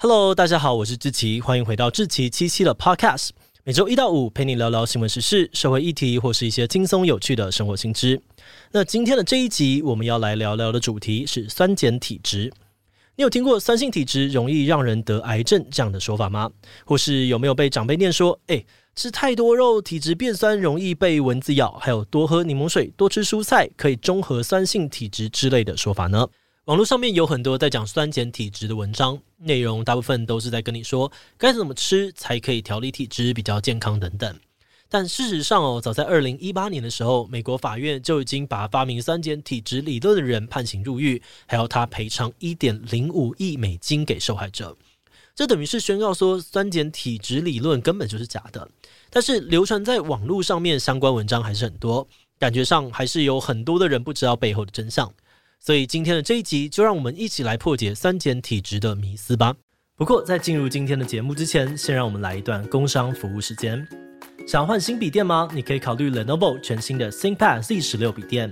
Hello，大家好，我是志奇，欢迎回到志奇七七的 Podcast。每周一到五陪你聊聊新闻时事、社会议题或是一些轻松有趣的生活新知。那今天的这一集，我们要来聊聊的主题是酸碱体质。你有听过酸性体质容易让人得癌症这样的说法吗？或是有没有被长辈念说，诶，吃太多肉，体质变酸，容易被蚊子咬？还有多喝柠檬水、多吃蔬菜，可以中和酸性体质之类的说法呢？网络上面有很多在讲酸碱体质的文章，内容大部分都是在跟你说该怎么吃才可以调理体质、比较健康等等。但事实上哦，早在二零一八年的时候，美国法院就已经把发明酸碱体质理论的人判刑入狱，还要他赔偿一点零五亿美金给受害者。这等于是宣告说酸碱体质理论根本就是假的。但是流传在网络上面相关文章还是很多，感觉上还是有很多的人不知道背后的真相。所以今天的这一集，就让我们一起来破解酸碱体质的迷思吧。不过在进入今天的节目之前，先让我们来一段工商服务时间。想换新笔电吗？你可以考虑 Lenovo 全新的 ThinkPad Z 十六笔电。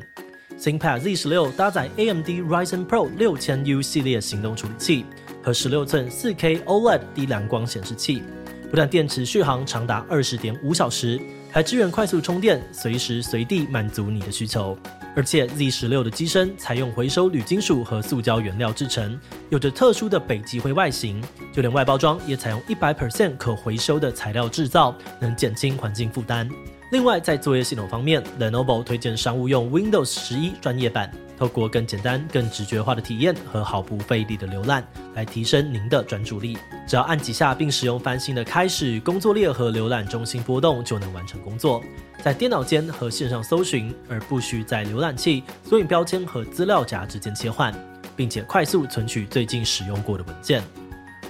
ThinkPad Z 十六搭载 AMD Ryzen Pro 六千 U 系列行动处理器和十六寸四 K OLED 低蓝光显示器，不但电池续航长达二十点五小时，还支援快速充电，随时随地满足你的需求。而且 Z 十六的机身采用回收铝金属和塑胶原料制成，有着特殊的北极灰外形，就连外包装也采用一百 percent 可回收的材料制造，能减轻环境负担。另外，在作业系统方面，Lenovo 推荐商务用 Windows 十一专业版。透过更简单、更直觉化的体验和毫不费力的浏览，来提升您的专注力。只要按几下，并使用翻新的开始、工作列和浏览中心波动，就能完成工作。在电脑间和线上搜寻，而不需在浏览器、索引标签和资料夹之间切换，并且快速存取最近使用过的文件。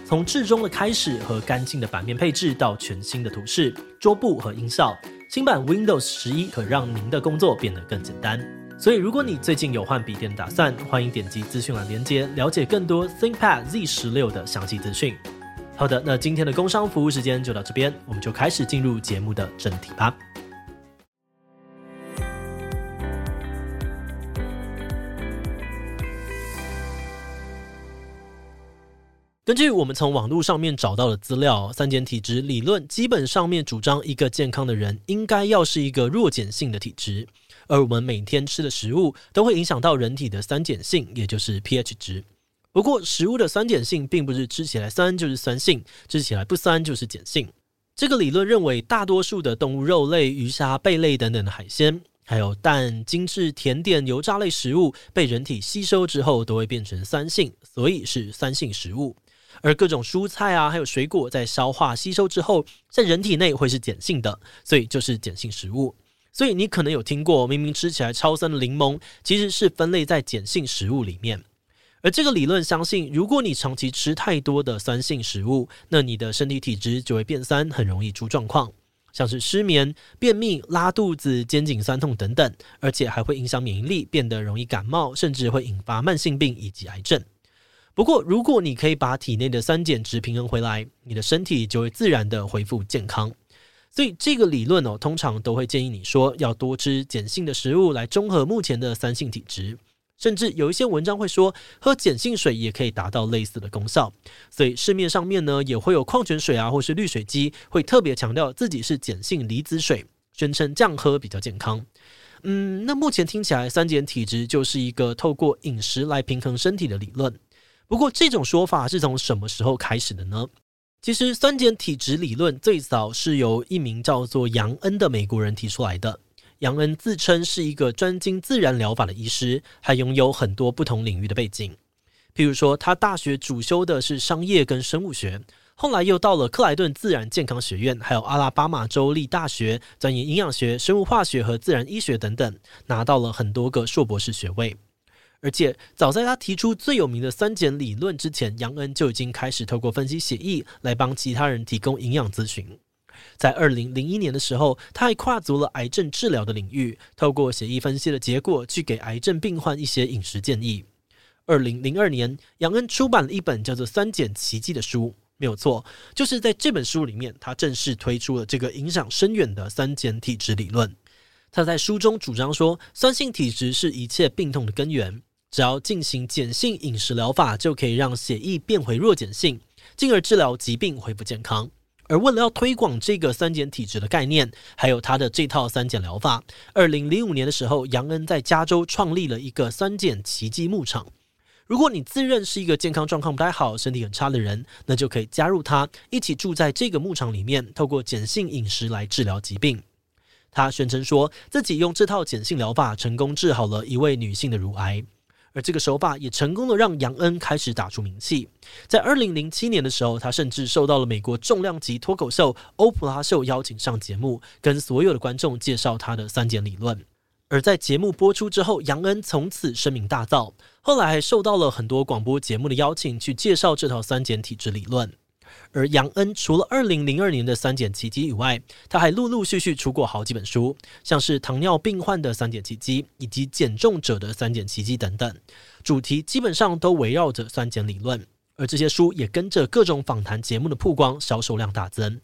从至中的开始和干净的版面配置到全新的图示、桌布和音效，新版 Windows 十一可让您的工作变得更简单。所以，如果你最近有换笔电打算，欢迎点击资讯栏连接，了解更多 ThinkPad Z 十六的详细资讯。好的，那今天的工商服务时间就到这边，我们就开始进入节目的正题吧。根据我们从网络上面找到的资料，三碱体质理论基本上面主张，一个健康的人应该要是一个弱碱性的体质。而我们每天吃的食物都会影响到人体的酸碱性，也就是 pH 值。不过，食物的酸碱性并不是吃起来酸就是酸性，吃起来不酸就是碱性。这个理论认为，大多数的动物肉类、鱼虾、贝类等等的海鲜，还有蛋、精致甜点、油炸类食物，被人体吸收之后都会变成酸性，所以是酸性食物。而各种蔬菜啊，还有水果在消化吸收之后，在人体内会是碱性的，所以就是碱性食物。所以你可能有听过，明明吃起来超酸的柠檬，其实是分类在碱性食物里面。而这个理论相信，如果你长期吃太多的酸性食物，那你的身体体质就会变酸，很容易出状况，像是失眠、便秘、拉肚子、肩颈酸痛等等，而且还会影响免疫力，变得容易感冒，甚至会引发慢性病以及癌症。不过，如果你可以把体内的酸碱值平衡回来，你的身体就会自然的恢复健康。所以这个理论哦，通常都会建议你说要多吃碱性的食物来中和目前的酸性体质，甚至有一些文章会说喝碱性水也可以达到类似的功效。所以市面上面呢也会有矿泉水啊，或是滤水机会特别强调自己是碱性离子水，宣称这样喝比较健康。嗯，那目前听起来酸碱体质就是一个透过饮食来平衡身体的理论。不过这种说法是从什么时候开始的呢？其实酸碱体质理论最早是由一名叫做杨恩的美国人提出来的。杨恩自称是一个专精自然疗法的医师，还拥有很多不同领域的背景。譬如说，他大学主修的是商业跟生物学，后来又到了克莱顿自然健康学院，还有阿拉巴马州立大学，钻研营养学、生物化学和自然医学等等，拿到了很多个硕博士学位。而且，早在他提出最有名的酸碱理论之前，杨恩就已经开始透过分析血液来帮其他人提供营养咨询。在二零零一年的时候，他还跨足了癌症治疗的领域，透过血液分析的结果去给癌症病患一些饮食建议。二零零二年，杨恩出版了一本叫做《酸碱奇迹》的书，没有错，就是在这本书里面，他正式推出了这个影响深远的酸碱体质理论。他在书中主张说，酸性体质是一切病痛的根源。只要进行碱性饮食疗法，就可以让血液变回弱碱性，进而治疗疾病、恢复健康。而为了要推广这个酸碱体质的概念，还有他的这套酸碱疗法，二零零五年的时候，杨恩在加州创立了一个酸碱奇迹牧场。如果你自认是一个健康状况不太好、身体很差的人，那就可以加入他，一起住在这个牧场里面，透过碱性饮食来治疗疾病。他宣称说自己用这套碱性疗法成功治好了一位女性的乳癌。而这个手法也成功的让杨恩开始打出名气。在二零零七年的时候，他甚至受到了美国重量级脱口秀欧普拉秀邀请上节目，跟所有的观众介绍他的三碱理论。而在节目播出之后，杨恩从此声名大噪，后来还受到了很多广播节目的邀请，去介绍这套三碱体质理论。而杨恩除了二零零二年的三碱奇迹以外，他还陆陆续续出过好几本书，像是糖尿病患的三碱奇迹以及减重者的三碱奇迹等等，主题基本上都围绕着三碱理论。而这些书也跟着各种访谈节目的曝光，销售量大增。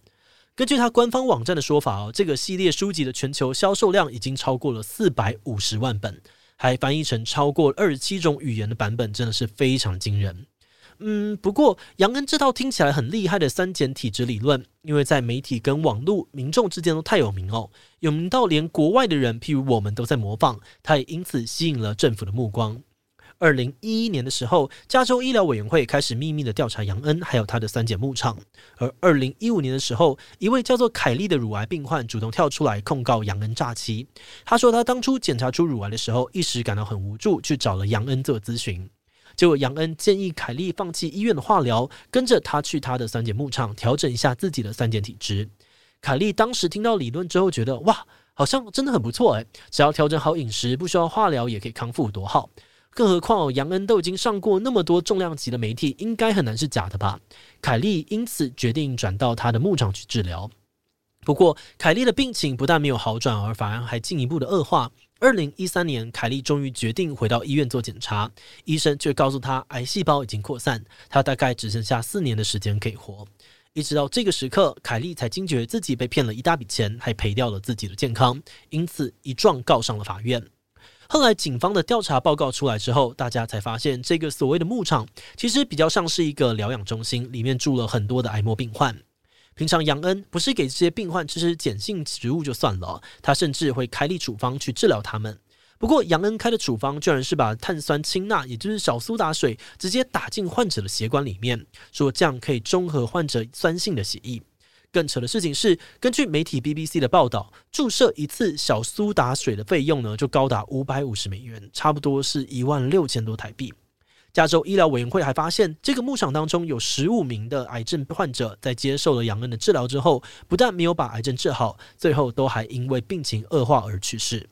根据他官方网站的说法哦，这个系列书籍的全球销售量已经超过了四百五十万本，还翻译成超过二十七种语言的版本，真的是非常惊人。嗯，不过杨恩这套听起来很厉害的三碱体质理论，因为在媒体跟网络民众之间都太有名哦，有名到连国外的人，譬如我们都在模仿，他也因此吸引了政府的目光。二零一一年的时候，加州医疗委员会开始秘密的调查杨恩还有他的三碱牧场，而二零一五年的时候，一位叫做凯莉的乳癌病患主动跳出来控告杨恩诈欺，他说他当初检查出乳癌的时候，一时感到很无助，去找了杨恩做咨询。结果杨恩建议凯莉放弃医院的化疗，跟着他去他的三碱牧场调整一下自己的三碱体质。凯莉当时听到理论之后，觉得哇，好像真的很不错诶，只要调整好饮食，不需要化疗也可以康复，多好！更何况杨恩都已经上过那么多重量级的媒体，应该很难是假的吧？凯莉因此决定转到他的牧场去治疗。不过凯莉的病情不但没有好转，而反而还进一步的恶化。二零一三年，凯莉终于决定回到医院做检查，医生却告诉她癌细胞已经扩散，她大概只剩下四年的时间可以活。一直到这个时刻，凯莉才惊觉自己被骗了一大笔钱，还赔掉了自己的健康，因此一状告上了法院。后来警方的调查报告出来之后，大家才发现这个所谓的牧场其实比较像是一个疗养中心，里面住了很多的癌末病患。平常杨恩不是给这些病患吃吃碱性食物就算了，他甚至会开立处方去治疗他们。不过杨恩开的处方居然是把碳酸氢钠，也就是小苏打水，直接打进患者的血管里面，说这样可以中和患者酸性的血液。更扯的事情是，根据媒体 BBC 的报道，注射一次小苏打水的费用呢，就高达五百五十美元，差不多是一万六千多台币。加州医疗委员会还发现，这个牧场当中有十五名的癌症患者在接受了杨恩的治疗之后，不但没有把癌症治好，最后都还因为病情恶化而去世。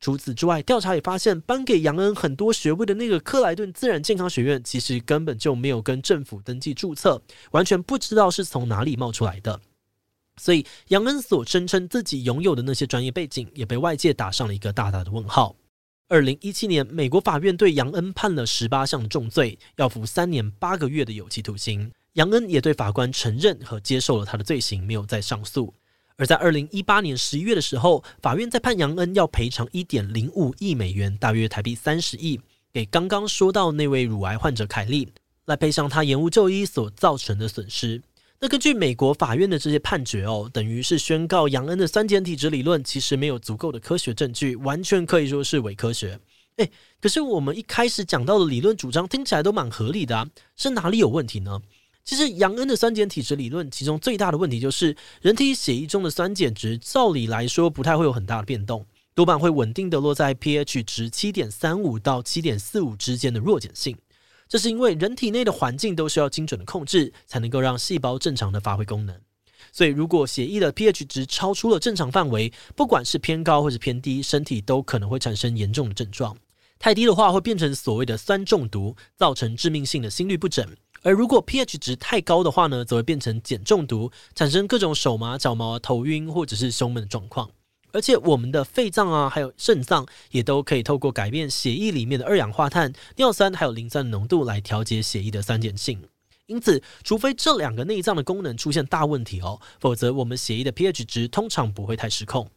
除此之外，调查也发现，颁给杨恩很多学位的那个克莱顿自然健康学院，其实根本就没有跟政府登记注册，完全不知道是从哪里冒出来的。所以，杨恩所声称自己拥有的那些专业背景，也被外界打上了一个大大的问号。二零一七年，美国法院对杨恩判了十八项重罪，要服三年八个月的有期徒刑。杨恩也对法官承认和接受了他的罪行，没有再上诉。而在二零一八年十一月的时候，法院在判杨恩要赔偿一点零五亿美元，大约台币三十亿，给刚刚说到那位乳癌患者凯莉，来赔偿他延误就医所造成的损失。那根据美国法院的这些判决哦，等于是宣告杨恩的酸碱体质理论其实没有足够的科学证据，完全可以说是伪科学。诶，可是我们一开始讲到的理论主张听起来都蛮合理的啊，是哪里有问题呢？其实杨恩的酸碱体质理论，其中最大的问题就是人体血液中的酸碱值，照理来说不太会有很大的变动，多半会稳定的落在 pH 值七点三五到七点四五之间的弱碱性。这是因为人体内的环境都需要精准的控制，才能够让细胞正常的发挥功能。所以，如果血液的 pH 值超出了正常范围，不管是偏高或是偏低，身体都可能会产生严重的症状。太低的话，会变成所谓的酸中毒，造成致命性的心律不整；而如果 pH 值太高的话呢，则会变成碱中毒，产生各种手麻、脚麻、头晕或者是胸闷的状况。而且我们的肺脏啊，还有肾脏也都可以透过改变血液里面的二氧化碳、尿酸还有磷酸的浓度来调节血液的酸碱性。因此，除非这两个内脏的功能出现大问题哦，否则我们血液的 pH 值通常不会太失控。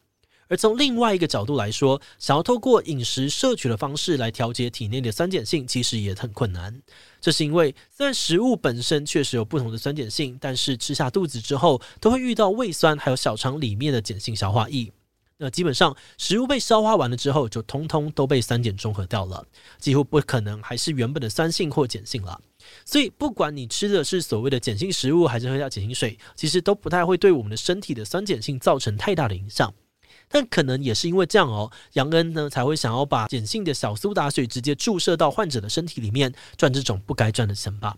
而从另外一个角度来说，想要透过饮食摄取的方式来调节体内的酸碱性，其实也很困难。这是因为虽然食物本身确实有不同的酸碱性，但是吃下肚子之后，都会遇到胃酸还有小肠里面的碱性消化液。那基本上食物被消化完了之后，就通通都被酸碱中和掉了，几乎不可能还是原本的酸性或碱性了。所以，不管你吃的是所谓的碱性食物，还是喝下碱性水，其实都不太会对我们的身体的酸碱性造成太大的影响。但可能也是因为这样哦，杨恩呢才会想要把碱性的小苏打水直接注射到患者的身体里面，赚这种不该赚的钱吧。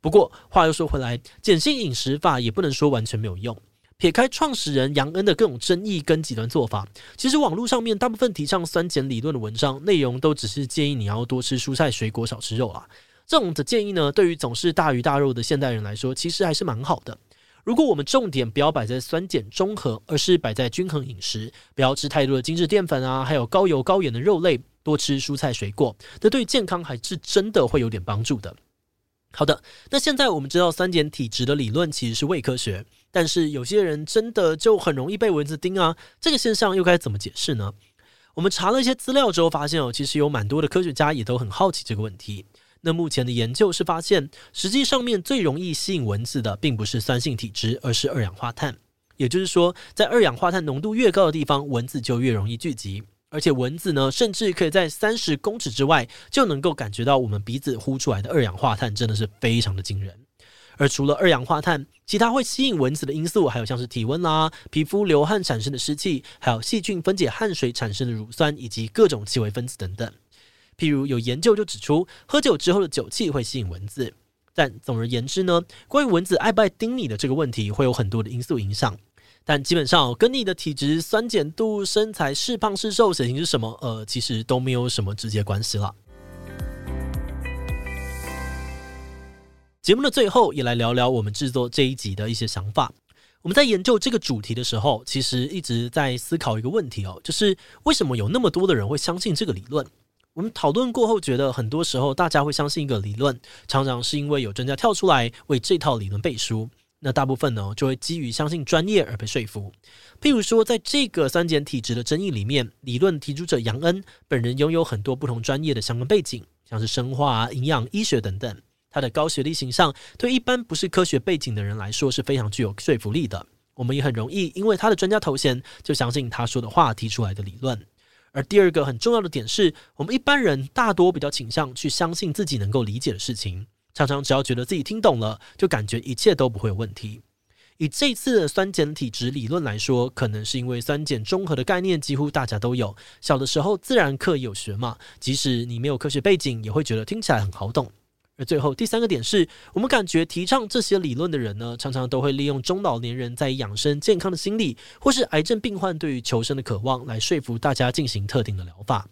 不过话又说回来，碱性饮食法也不能说完全没有用。撇开创始人杨恩的各种争议跟极端做法，其实网络上面大部分提倡酸碱理论的文章内容，都只是建议你要多吃蔬菜水果，少吃肉啊。这种的建议呢，对于总是大鱼大肉的现代人来说，其实还是蛮好的。如果我们重点不要摆在酸碱中和，而是摆在均衡饮食，不要吃太多的精致淀粉啊，还有高油高盐的肉类，多吃蔬菜水果，这对健康还是真的会有点帮助的。好的，那现在我们知道酸碱体质的理论其实是伪科学，但是有些人真的就很容易被蚊子叮啊，这个现象又该怎么解释呢？我们查了一些资料之后发现哦，其实有蛮多的科学家也都很好奇这个问题。那目前的研究是发现，实际上面最容易吸引蚊子的，并不是酸性体质，而是二氧化碳。也就是说，在二氧化碳浓度越高的地方，蚊子就越容易聚集。而且蚊子呢，甚至可以在三十公尺之外就能够感觉到我们鼻子呼出来的二氧化碳，真的是非常的惊人。而除了二氧化碳，其他会吸引蚊子的因素，还有像是体温啦、皮肤流汗产生的湿气，还有细菌分解汗水产生的乳酸，以及各种气味分子等等。譬如有研究就指出，喝酒之后的酒气会吸引蚊子。但总而言之呢，关于蚊子爱不爱叮你的这个问题，会有很多的因素影响。但基本上跟你的体质、酸碱度、身材是胖是瘦、血型是什么，呃，其实都没有什么直接关系了。节目的最后，也来聊聊我们制作这一集的一些想法。我们在研究这个主题的时候，其实一直在思考一个问题哦，就是为什么有那么多的人会相信这个理论？我们讨论过后，觉得很多时候大家会相信一个理论，常常是因为有专家跳出来为这套理论背书。那大部分呢，就会基于相信专业而被说服。譬如说，在这个酸碱体质的争议里面，理论提出者杨恩本人拥有很多不同专业的相关背景，像是生化、营养、医学等等。他的高学历形象，对一般不是科学背景的人来说是非常具有说服力的。我们也很容易因为他的专家头衔，就相信他说的话提出来的理论。而第二个很重要的点是，我们一般人大多比较倾向去相信自己能够理解的事情，常常只要觉得自己听懂了，就感觉一切都不会有问题。以这次的酸碱体质理论来说，可能是因为酸碱中和的概念几乎大家都有，小的时候自然课有学嘛，即使你没有科学背景，也会觉得听起来很好懂。最后第三个点是，我们感觉提倡这些理论的人呢，常常都会利用中老年人在养生健康的心理，或是癌症病患对于求生的渴望，来说服大家进行特定的疗法。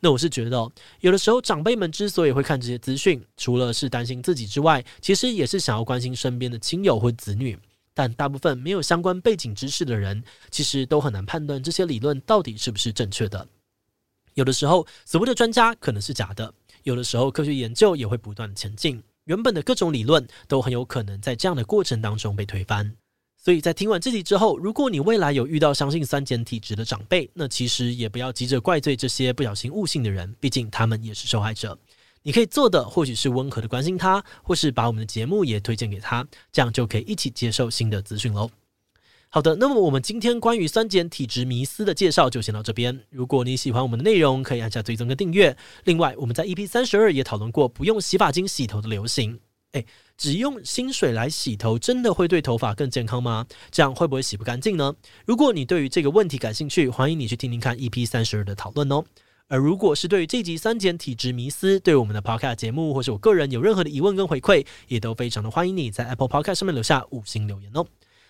那我是觉得，有的时候长辈们之所以会看这些资讯，除了是担心自己之外，其实也是想要关心身边的亲友或子女。但大部分没有相关背景知识的人，其实都很难判断这些理论到底是不是正确的。有的时候，所谓的专家可能是假的。有的时候，科学研究也会不断前进，原本的各种理论都很有可能在这样的过程当中被推翻。所以在听完这集之后，如果你未来有遇到相信酸碱体质的长辈，那其实也不要急着怪罪这些不小心误信的人，毕竟他们也是受害者。你可以做的或许是温和的关心他，或是把我们的节目也推荐给他，这样就可以一起接受新的资讯喽。好的，那么我们今天关于酸碱体质迷思的介绍就先到这边。如果你喜欢我们的内容，可以按下追踪跟订阅。另外，我们在 EP 三十二也讨论过不用洗发精洗头的流行。诶，只用清水来洗头，真的会对头发更健康吗？这样会不会洗不干净呢？如果你对于这个问题感兴趣，欢迎你去听听看 EP 三十二的讨论哦。而如果是对于这集酸碱体质迷思，对我们的 Podcast 节目或是我个人有任何的疑问跟回馈，也都非常的欢迎你在 Apple Podcast 上面留下五星留言哦。